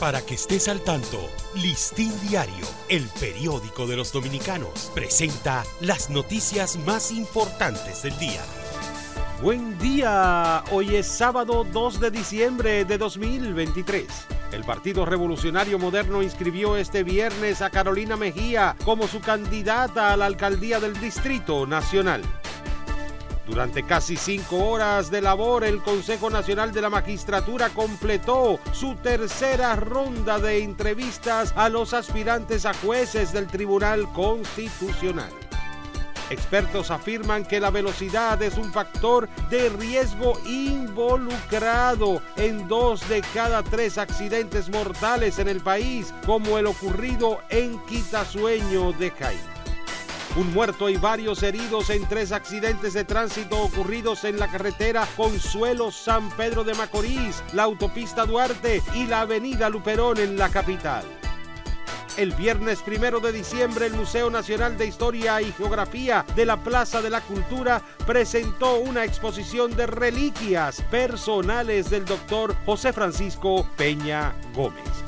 Para que estés al tanto, Listín Diario, el periódico de los dominicanos, presenta las noticias más importantes del día. Buen día, hoy es sábado 2 de diciembre de 2023. El Partido Revolucionario Moderno inscribió este viernes a Carolina Mejía como su candidata a la alcaldía del Distrito Nacional. Durante casi cinco horas de labor, el Consejo Nacional de la Magistratura completó su tercera ronda de entrevistas a los aspirantes a jueces del Tribunal Constitucional. Expertos afirman que la velocidad es un factor de riesgo involucrado en dos de cada tres accidentes mortales en el país, como el ocurrido en Quitasueño de Jaime un muerto y varios heridos en tres accidentes de tránsito ocurridos en la carretera Consuelo San Pedro de Macorís, la autopista Duarte y la avenida Luperón en la capital. El viernes primero de diciembre, el Museo Nacional de Historia y Geografía de la Plaza de la Cultura presentó una exposición de reliquias personales del doctor José Francisco Peña Gómez.